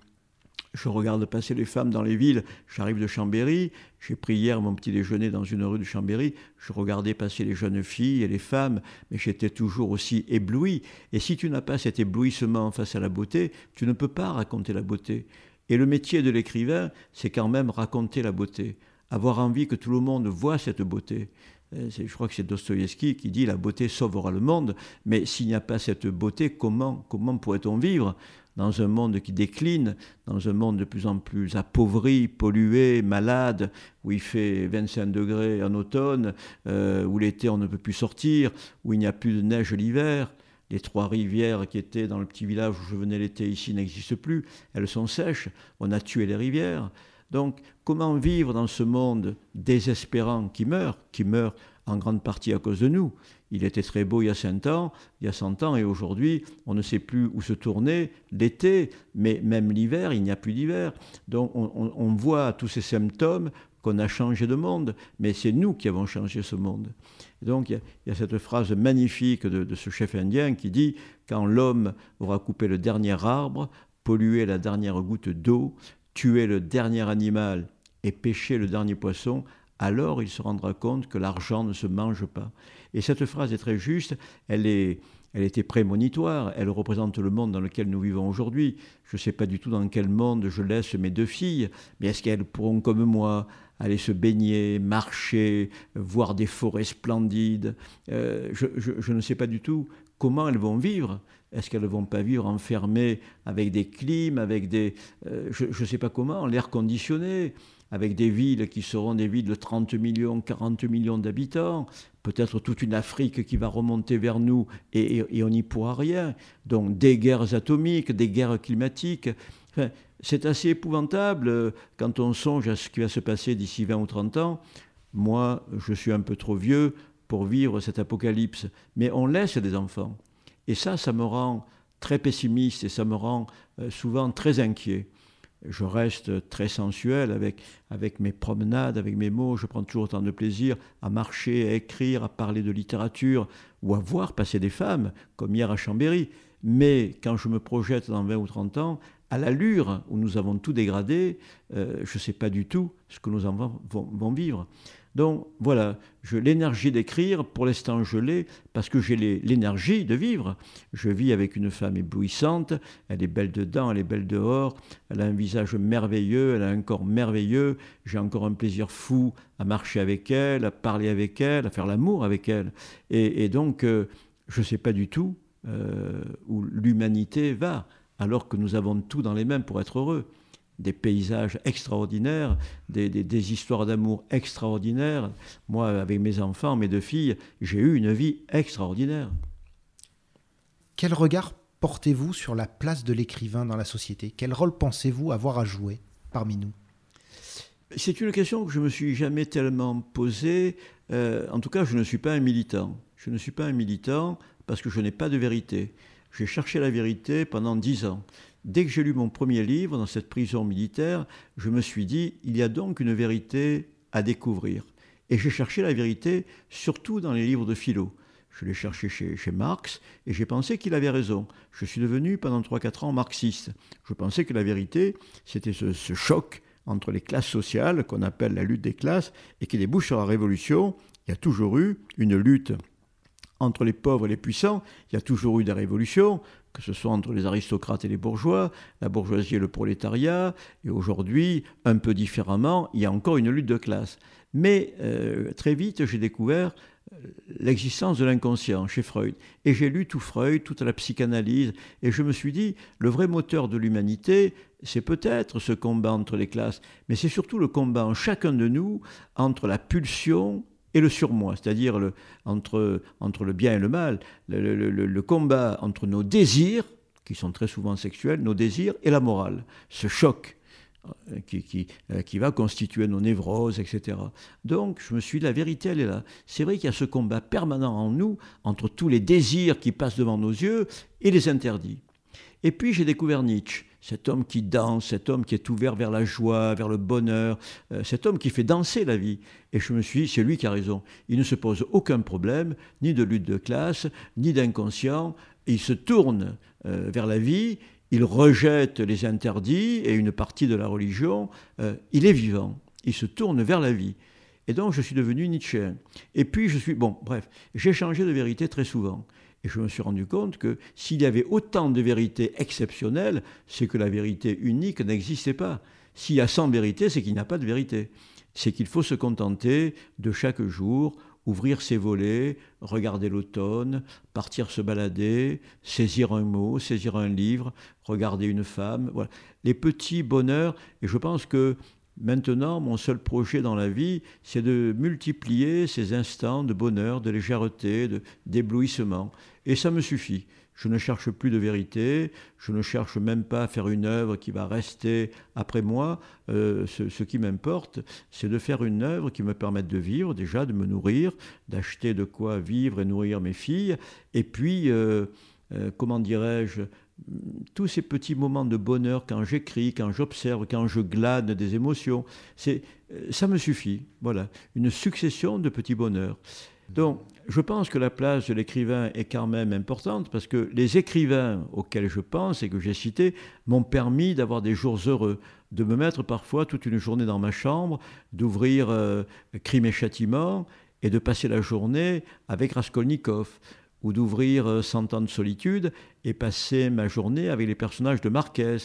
Je regarde passer les femmes dans les villes. J'arrive de Chambéry. J'ai pris hier mon petit déjeuner dans une rue de Chambéry. Je regardais passer les jeunes filles et les femmes, mais j'étais toujours aussi ébloui. Et si tu n'as pas cet éblouissement face à la beauté, tu ne peux pas raconter la beauté. Et le métier de l'écrivain, c'est quand même raconter la beauté. Avoir envie que tout le monde voit cette beauté. je crois que c'est Dostoïevski qui dit la beauté sauvera le monde, mais s'il n'y a pas cette beauté, comment, comment pourrait-on vivre? Dans un monde qui décline, dans un monde de plus en plus appauvri, pollué, malade, où il fait 25 degrés en automne, euh, où l'été on ne peut plus sortir, où il n'y a plus de neige l'hiver. Les trois rivières qui étaient dans le petit village où je venais l'été ici n'existent plus, elles sont sèches, on a tué les rivières. Donc comment vivre dans ce monde désespérant qui meurt, qui meurt en grande partie à cause de nous? Il était très beau il y a 100 ans, il y a 100 ans, et aujourd'hui, on ne sait plus où se tourner l'été, mais même l'hiver, il n'y a plus d'hiver. Donc on, voit tous ces symptômes qu'on a changé de monde, mais c'est nous qui avons changé ce monde. donc il y, a, cette phrase magnifique de, de ce chef indien qui dit, quand l'homme aura coupé le dernier arbre, pollué la dernière goutte d'eau, tué le dernier animal et pêché le dernier poisson, alors il se rendra compte que l'argent ne se mange pas. Et cette phrase est très juste, elle, est, elle était prémonitoire, elle représente le monde dans lequel nous vivons aujourd'hui. Je ne sais pas du tout dans quel monde je laisse mes deux filles, mais est-ce qu'elles pourront, comme moi, aller se baigner, marcher, voir des forêts splendides? Euh, je, ne sais pas du tout comment elles vont vivre. Est-ce qu'elles ne vont pas vivre enfermées avec des clims, avec des... Euh, je ne sais pas comment, l'air conditionné? Avec des villes qui seront des villes de 30 millions, 40 millions d'habitants, peut-être toute une Afrique qui va remonter vers nous et, on n'y pourra rien. Donc des guerres atomiques, des guerres climatiques. c'est assez épouvantable quand on songe à ce qui va se passer d'ici 20 ou 30 ans. Moi, je suis un peu trop vieux pour vivre cette apocalypse, mais on laisse des enfants. Et ça, ça me rend très pessimiste et ça me rend euh, souvent très inquiet je reste très sensuel avec, mes promenades, avec mes mots. Je prends toujours autant de plaisir à marcher, à écrire, à parler de littérature ou à voir passer des femmes, comme hier à Chambéry. Mais quand je me projette dans 20 ou 30 ans, à l'allure où nous avons tout dégradé, euh, je ne sais pas du tout ce que nos enfants vont vivre. Donc voilà, l'énergie d'écrire, pour l'instant je l'ai, parce que j'ai l'énergie de vivre. Je vis avec une femme éblouissante, elle est belle dedans, elle est belle dehors, elle a un visage merveilleux, elle a un corps merveilleux, j'ai encore un plaisir fou à marcher avec elle, à parler avec elle, à faire l'amour avec elle. Et, donc, euh, je ne sais pas du tout euh, où l'humanité va, alors que nous avons tout dans les mains pour être heureux des paysages extraordinaires, des, histoires d'amour extraordinaires. Moi, avec mes enfants, mes deux filles, j'ai eu une vie extraordinaire. Quel regard portez-vous sur la place de l'écrivain dans la société? Quel rôle pensez-vous avoir à jouer parmi nous? C'est une question que je me suis jamais tellement posée. Euh, en tout cas, je ne suis pas un militant. Je ne suis pas un militant parce que je n'ai pas de vérité. J'ai cherché la vérité pendant dix ans. Dès que j'ai lu mon premier livre dans cette prison militaire, je me suis dit, il y a donc une vérité à découvrir. Et j'ai cherché la vérité surtout dans les livres de philo. Je l'ai cherché chez, Marx et j'ai pensé qu'il avait raison. Je suis devenu pendant 3-4 ans marxiste. Je pensais que la vérité, c'était ce, ce choc entre les classes sociales qu'on appelle la lutte des classes et qui débouche sur la révolution. Il y a toujours eu une lutte entre les pauvres et les puissants, il y a toujours eu des révolutions que ce soit entre les aristocrates et les bourgeois, la bourgeoisie et le prolétariat, et aujourd'hui, un peu différemment, il y a encore une lutte de classe. Mais euh, très vite, j'ai découvert euh, l'existence de l'inconscient chez Freud. Et j'ai lu tout Freud, toute la psychanalyse, et je me suis dit, le vrai moteur de l'humanité, c'est peut-être ce combat entre les classes, mais c'est surtout le combat chacun de nous entre la pulsion et le surmoi, c'est-à-dire le, entre, entre le bien et le mal, le, combat entre nos désirs, qui sont très souvent sexuels, nos désirs et la morale, ce choc euh, qui, qui, euh, qui, va constituer nos névroses, etc. Donc, je me suis dit, la vérité, elle est là. C'est vrai qu'il y a ce combat permanent en nous entre tous les désirs qui passent devant nos yeux et les interdits. Et puis, j'ai découvert Nietzsche cet homme qui danse, cet homme qui est ouvert vers la joie, vers le bonheur, euh, cet homme qui fait danser la vie. Et je me suis dit, c'est lui qui a raison. Il ne se pose aucun problème, ni de lutte de classe, ni d'inconscient. Il se tourne euh, vers la vie, il rejette les interdits et une partie de la religion. Euh, il est vivant, il se tourne vers la vie. Et donc je suis devenu Nietzschéen. Et puis je suis, bon, bref, j'ai changé de vérité très souvent. Et je me suis rendu compte que s'il y avait autant de vérités exceptionnelles, c'est que la vérité unique n'existait pas. S'il y a 100 vérités, c'est qu'il n'y a pas de vérité. C'est qu'il faut se contenter de chaque jour ouvrir ses volets, regarder l'automne, partir se balader, saisir un mot, saisir un livre, regarder une femme. Voilà. Les petits bonheurs, et je pense que Maintenant, mon seul projet dans la vie, c'est de multiplier ces instants de bonheur, de légèreté, d'éblouissement. Et ça me suffit. Je ne cherche plus de vérité, je ne cherche même pas à faire une œuvre qui va rester après moi. Euh, ce, qui m'importe, c'est de faire une œuvre qui me permette de vivre, déjà de me nourrir, d'acheter de quoi vivre et nourrir mes filles, et puis, euh, euh, comment dirais-je, tous ces petits moments de bonheur quand j'écris, quand j'observe, quand je glane des émotions, ça me suffit. Voilà, une succession de petits bonheurs. Donc, je pense que la place de l'écrivain est quand même importante parce que les écrivains auxquels je pense et que j'ai cités m'ont permis d'avoir des jours heureux, de me mettre parfois toute une journée dans ma chambre, d'ouvrir euh, Crime et Châtiment et de passer la journée avec Raskolnikov ou d'ouvrir euh, Cent ans de solitude et passer ma journée avec les personnages de Marquez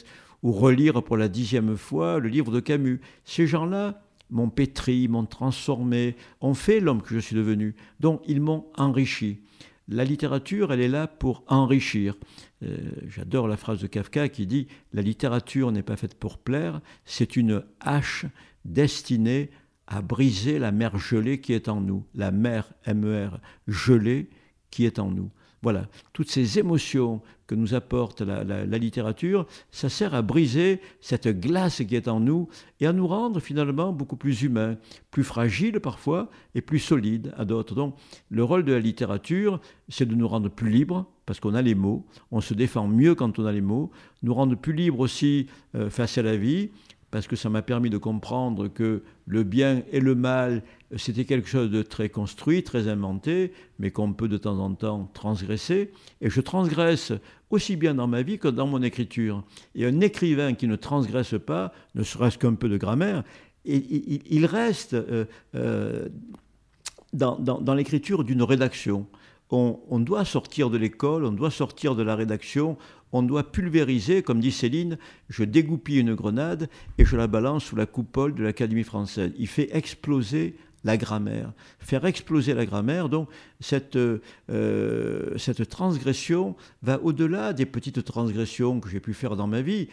ou relire pour la dixième fois le livre de Camus. Ces gens-là, m'ont pétri, m'ont transformé, ont fait l'homme que je suis devenu. Donc ils m'ont enrichi. La littérature, elle est là pour enrichir. Euh, j'adore la phrase de Kafka qui dit La littérature n'est pas faite pour plaire, c'est une hache destinée à briser la mer gelée qui est en nous. La mer, M-E-R, gelée qui est en nous. Voilà, toutes ces émotions que nous apporte la, littérature, ça sert à briser cette glace qui est en nous et à nous rendre finalement beaucoup plus humains, plus fragiles parfois et plus solides à d'autres. Donc le rôle de la littérature, c'est de nous rendre plus libres parce qu'on a les mots, on se défend mieux quand on a les mots, nous rendre plus libres aussi euh, face à la vie parce que ça m'a permis de comprendre que le bien et le mal, c'était quelque chose de très construit, très inventé, mais qu'on peut de temps en temps transgresser. Et je transgresse aussi bien dans ma vie que dans mon écriture. Et un écrivain qui ne transgresse pas, ne serait-ce qu'un peu de grammaire, il, reste euh, euh, dans l'écriture d'une rédaction on, doit sortir de l'école, on doit sortir de la rédaction, on doit pulvériser, comme dit Céline, je dégoupille une grenade et je la balance sous la coupole de l'Académie française. Il fait exploser la grammaire. Faire exploser la grammaire, donc cette, euh, cette transgression va au-delà des petites transgressions que j'ai pu faire dans ma vie.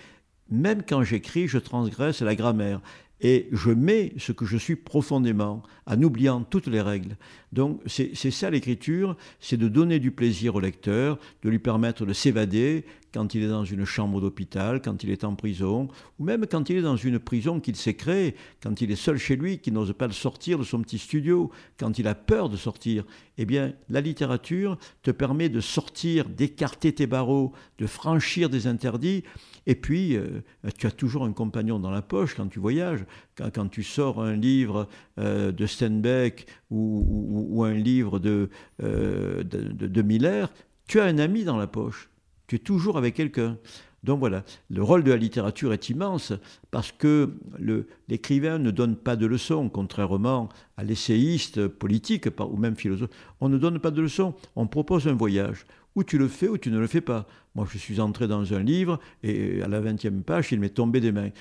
Même quand j'écris, je transgresse la grammaire et je mets ce que je suis profondément, en oubliant toutes les règles. Donc c'est ça l'écriture, c'est de donner du plaisir au lecteur, de lui permettre de s'évader quand il est dans une chambre d'hôpital, quand il est en prison, ou même quand il est dans une prison qu'il s'est créée, quand il est seul chez lui, qu'il n'ose pas sortir de son petit studio, quand il a peur de sortir. Eh bien, la littérature te permet de sortir, d'écarter tes barreaux, de franchir des interdits, et puis, euh, tu as toujours un compagnon dans la poche quand tu voyages. Quand, tu sors un livre euh, de Steinbeck ou, un livre de, euh, de, Miller, tu as un ami dans la poche. Tu es toujours avec quelqu'un. Donc voilà, le rôle de la littérature est immense parce que l'écrivain ne donne pas de leçons, contrairement à l'essayiste politique ou même philosophe. On ne donne pas de leçons, on propose un voyage. Ou tu le fais ou tu ne le fais pas. Moi, je suis entré dans un livre et à la 20e page, il m'est tombé des mains.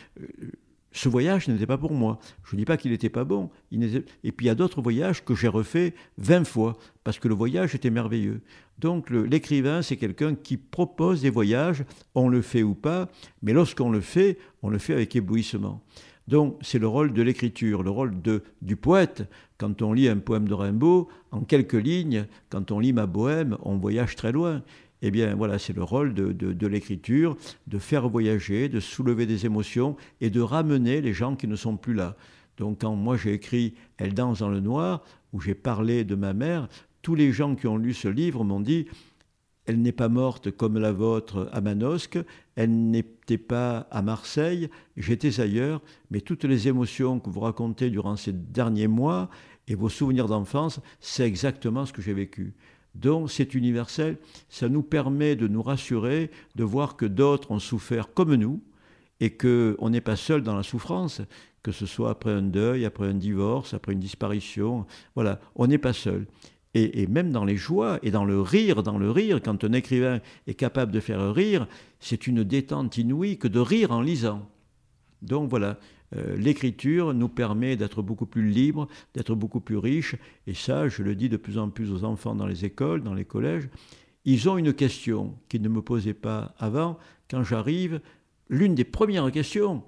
Ce voyage n'était pas pour moi. Je ne dis pas qu'il n'était pas bon. Et puis il y a d'autres voyages que j'ai refaits 20 fois, parce que le voyage était merveilleux. Donc l'écrivain, c'est quelqu'un qui propose des voyages, on le fait ou pas, mais lorsqu'on le fait, on le fait avec éblouissement. Donc c'est le rôle de l'écriture, le rôle du poète. Quand on lit un poème de Rimbaud, en quelques lignes, quand on lit ma bohème, on voyage très loin. Eh bien voilà, c'est le rôle de, l'écriture, de faire voyager, de soulever des émotions et de ramener les gens qui ne sont plus là. Donc quand moi j'ai écrit Elle danse dans le noir, où j'ai parlé de ma mère, tous les gens qui ont lu ce livre m'ont dit elle n'est pas morte comme la vôtre à Manosque, elle n'était pas à Marseille, j'étais ailleurs, mais toutes les émotions que vous racontez durant ces derniers mois et vos souvenirs d'enfance, c'est exactement ce que j'ai vécu. Donc c'est universel, ça nous permet de nous rassurer, de voir que d'autres ont souffert comme nous et qu'on n'est pas seul dans la souffrance, que ce soit après un deuil, après un divorce, après une disparition. Voilà, on n'est pas seul et, même dans les joies et dans le rire, dans le rire, quand un écrivain est capable de faire rire, c'est une détente inouïe que de rire en lisant. Donc voilà, l'écriture nous permet d'être beaucoup plus libre, d'être beaucoup plus riche. Et ça, je le dis de plus en plus aux enfants dans les écoles, dans les collèges. Ils ont une question qu'ils ne me posaient pas avant. Quand j'arrive, l'une des premières questions,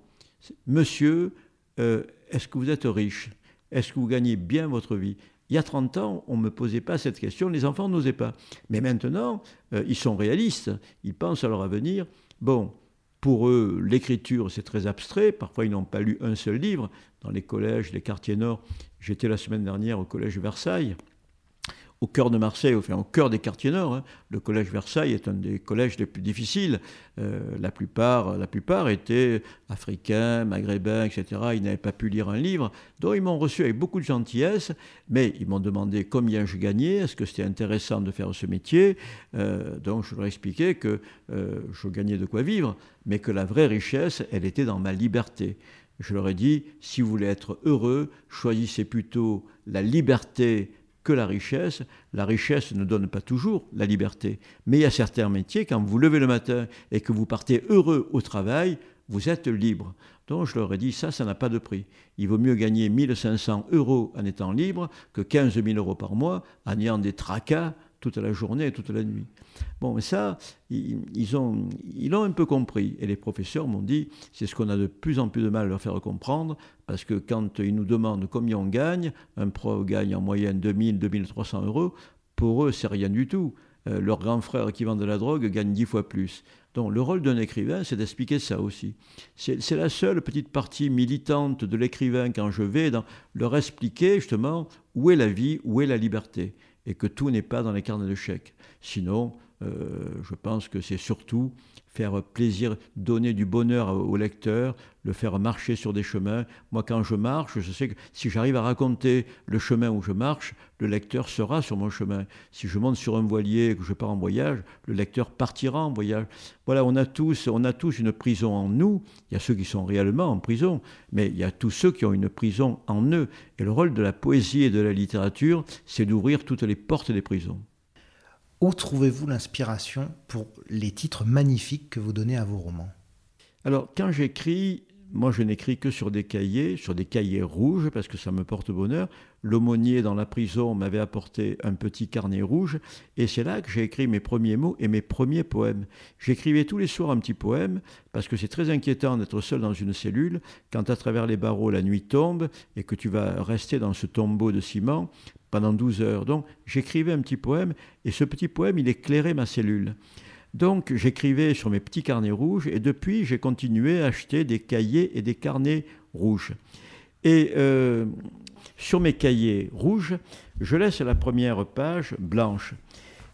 Monsieur, est-ce que vous êtes riche? Est-ce que vous gagnez bien votre vie? Il y a 30 ans, on ne me posait pas cette question, les enfants n'osaient pas. Mais maintenant, euh, ils sont réalistes, ils pensent à leur avenir. Bon, pour eux, l'écriture, c'est très abstrait. Parfois, ils n'ont pas lu un seul livre. Dans les collèges, les quartiers nord, j'étais la semaine dernière au collège Versailles au cœur de Marseille, au cœur des quartiers nord. Hein. Le collège Versailles est un des collèges les plus difficiles. Euh, la, plupart, la plupart étaient africains, maghrébins, etc. Ils n'avaient pas pu lire un livre. Donc ils m'ont reçu avec beaucoup de gentillesse, mais ils m'ont demandé combien je gagnais, est-ce que c'était intéressant de faire ce métier? Euh, donc je leur ai expliqué que euh, je gagnais de quoi vivre, mais que la vraie richesse, elle était dans ma liberté. Je leur ai dit, si vous voulez être heureux, choisissez plutôt la liberté la richesse. La richesse ne donne pas toujours la liberté. Mais il y a certains métiers, quand vous levez le matin et que vous partez heureux au travail, vous êtes libre. Donc je leur ai dit, ça, ça n'a pas de prix. Il vaut mieux gagner 1500 euros en étant libre que 15 000 euros par mois en ayant des tracas toute la journée et toute la nuit. Bon, mais ça, ils, ont, ils l'ont un peu compris. Et les professeurs m'ont dit, c'est ce qu'on a de plus en plus de mal à leur faire comprendre, parce que quand ils nous demandent combien on gagne, un pro gagne en moyenne 2000, 2300 euros, pour eux, c'est rien du tout. Euh, leur grand frère qui vend de la drogue gagne dix fois plus. Donc le rôle d'un écrivain, c'est d'expliquer ça aussi. C'est la seule petite partie militante de l'écrivain quand je vais dans, leur expliquer justement où est la vie, où est la liberté et que tout n'est pas dans les carnets de chèques. Sinon, je pense que c'est surtout faire plaisir, donner du bonheur au lecteur, le faire marcher sur des chemins. Moi, quand je marche, je sais que si j'arrive à raconter le chemin où je marche, le lecteur sera sur mon chemin. Si je monte sur un voilier et que je pars en voyage, le lecteur partira en voyage. Voilà, on a tous, on a tous une prison en nous. Il y a ceux qui sont réellement en prison, mais il y a tous ceux qui ont une prison en eux. Et le rôle de la poésie et de la littérature, c'est d'ouvrir toutes les portes des prisons. Où trouvez-vous l'inspiration pour les titres magnifiques que vous donnez à vos romans? Alors, quand j'écris, moi je n'écris que sur des cahiers, sur des cahiers rouges, parce que ça me porte bonheur. L'aumônier dans la prison m'avait apporté un petit carnet rouge, et c'est là que j'ai écrit mes premiers mots et mes premiers poèmes. J'écrivais tous les soirs un petit poème, parce que c'est très inquiétant d'être seul dans une cellule, quand à travers les barreaux la nuit tombe, et que tu vas rester dans ce tombeau de ciment, pendant 12 heures. Donc j'écrivais un petit poème et ce petit poème, il éclairait ma cellule. Donc j'écrivais sur mes petits carnets rouges et depuis j'ai continué à acheter des cahiers et des carnets rouges. Et euh, sur mes cahiers rouges, je laisse la première page blanche.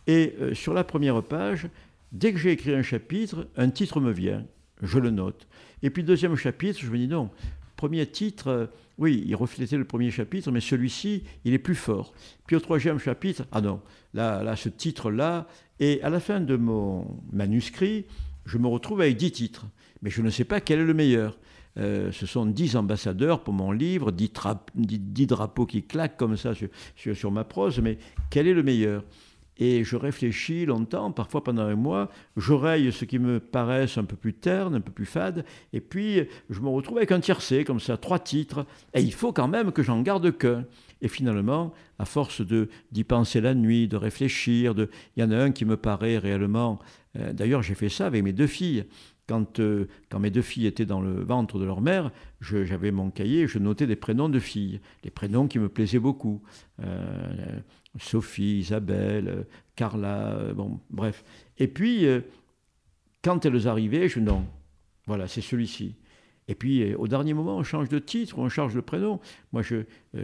Et euh, sur la première page, dès que j'ai écrit un chapitre, un titre me vient, je le note. Et puis deuxième chapitre, je me dis non, premier titre, euh, oui, il reflétait le premier chapitre, mais celui-ci, il est plus fort. Puis au troisième chapitre, ah non, là, ce titre-là, et à la fin de mon manuscrit, je me retrouve avec dix titres, mais je ne sais pas quel est le meilleur. Euh, ce sont dix ambassadeurs pour mon livre, dix, drapeaux qui claquent comme ça sur ma prose, mais quel est le meilleur? Et je réfléchis longtemps, parfois pendant un mois, j'oreille ce qui me paraissent un peu plus terne, un peu plus fade, et puis je me retrouve avec un tiercé, comme ça, trois titres, et il faut quand même que j'en garde qu'un. Et finalement, à force d'y penser la nuit, de réfléchir, de... il y en a un qui me paraît réellement... Euh, d'ailleurs, j'ai fait ça avec mes deux filles. Quand, euh, quand, mes deux filles étaient dans le ventre de leur mère, j'avais mon cahier, je notais des prénoms de filles, des prénoms qui me plaisaient beaucoup. Euh, Sophie, Isabelle, euh, Carla, euh, bon, bref. Et puis, euh, quand elles arrivaient, je non, voilà, c'est celui-ci. Et puis, au dernier moment, on change de titre, on change de prénom. Moi,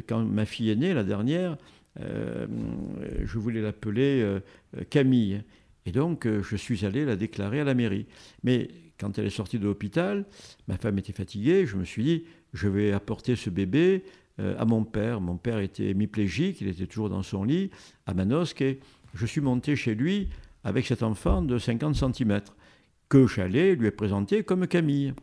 quand ma fille est née, la dernière, je voulais l'appeler Camille. Et donc, je suis allé la déclarer à la mairie. Mais quand elle est sortie de l'hôpital, ma femme était fatiguée, je me suis dit, je vais apporter ce bébé euh, à mon père. Mon père était hémiplégique, il était toujours dans son lit à Manosque et je suis monté chez lui avec cet enfant de 50 cm que j'allais lui présenter comme Camille.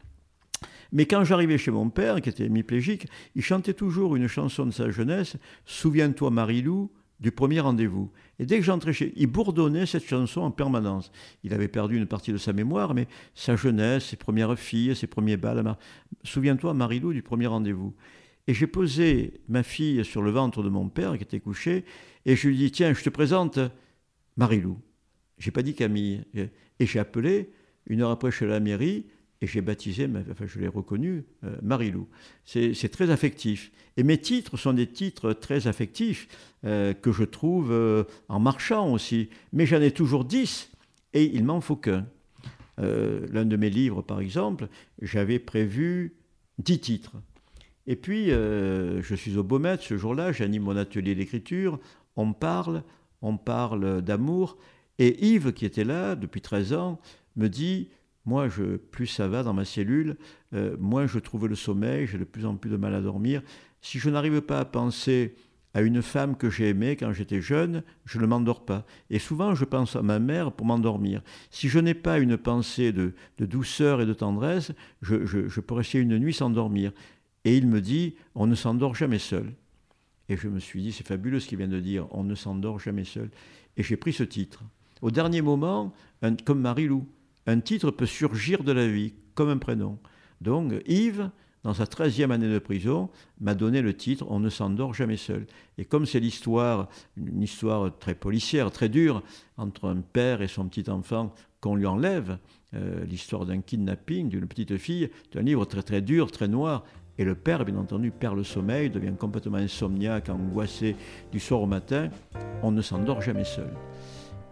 Mais quand j'arrivais chez mon père, qui était hémiplégique, il chantait toujours une chanson de sa jeunesse, Souviens-toi Marilou, du premier rendez-vous. Et dès que j'entrais chez il bourdonnait cette chanson en permanence. Il avait perdu une partie de sa mémoire, mais sa jeunesse, ses premières filles, ses premiers bals. Souviens-toi, Marilou, du premier rendez-vous. Et j'ai posé ma fille sur le ventre de mon père qui était couché, et je lui dis Tiens, je te présente Marilou. J'ai pas dit Camille. Et j'ai appelé, une heure après, chez la mairie, et j'ai baptisé, enfin je l'ai reconnu, euh, Marilou. C'est très affectif. Et mes titres sont des titres très affectifs euh, que je trouve euh, en marchant aussi. Mais j'en ai toujours dix et il m'en faut qu'un. L'un de mes livres, par exemple, j'avais prévu dix titres. Et puis, je suis au Beaumet ce jour-là, j'anime mon atelier d'écriture, on parle, on parle d'amour. Et Yves, qui était là depuis 13 ans, me dit moi, je, plus ça va dans ma cellule, euh, moins je trouve le sommeil, j'ai de plus en plus de mal à dormir. Si je n'arrive pas à penser à une femme que j'ai aimée quand j'étais jeune, je ne m'endors pas. Et souvent, je pense à ma mère pour m'endormir. Si je n'ai pas une pensée de, douceur et de tendresse, je, je peux rester une nuit sans dormir. Et il me dit, on ne s'endort jamais seul. Et je me suis dit, c'est fabuleux ce qu'il vient de dire, on ne s'endort jamais seul. Et j'ai pris ce titre. Au dernier moment, comme Marie-Lou, un titre peut surgir de la vie, comme un prénom. Donc Yves, dans sa 13e année de prison, m'a donné le titre On ne s'endort jamais seul. Et comme c'est l'histoire, une histoire très policière, très dure, entre un père et son petit enfant qu'on lui enlève, euh, l'histoire d'un kidnapping d'une petite fille, c'est un livre très très dur, très noir. Et le père, bien entendu, perd le sommeil, devient complètement insomniaque, angoissé du soir au matin. On ne s'endort jamais seul.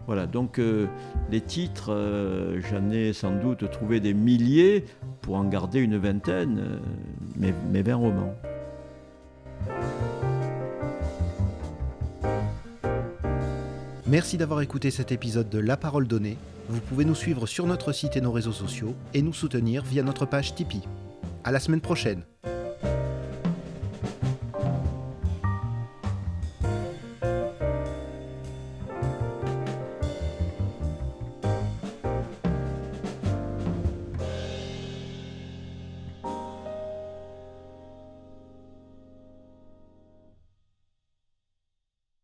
Voilà, donc euh, les titres, euh, j'en ai sans doute trouvé des milliers pour en garder une vingtaine, euh, mais, mais 20 romans. Merci d'avoir écouté cet épisode de La Parole Donnée. Vous pouvez nous suivre sur notre site et nos réseaux sociaux et nous soutenir via notre page Tipeee. À la semaine prochaine!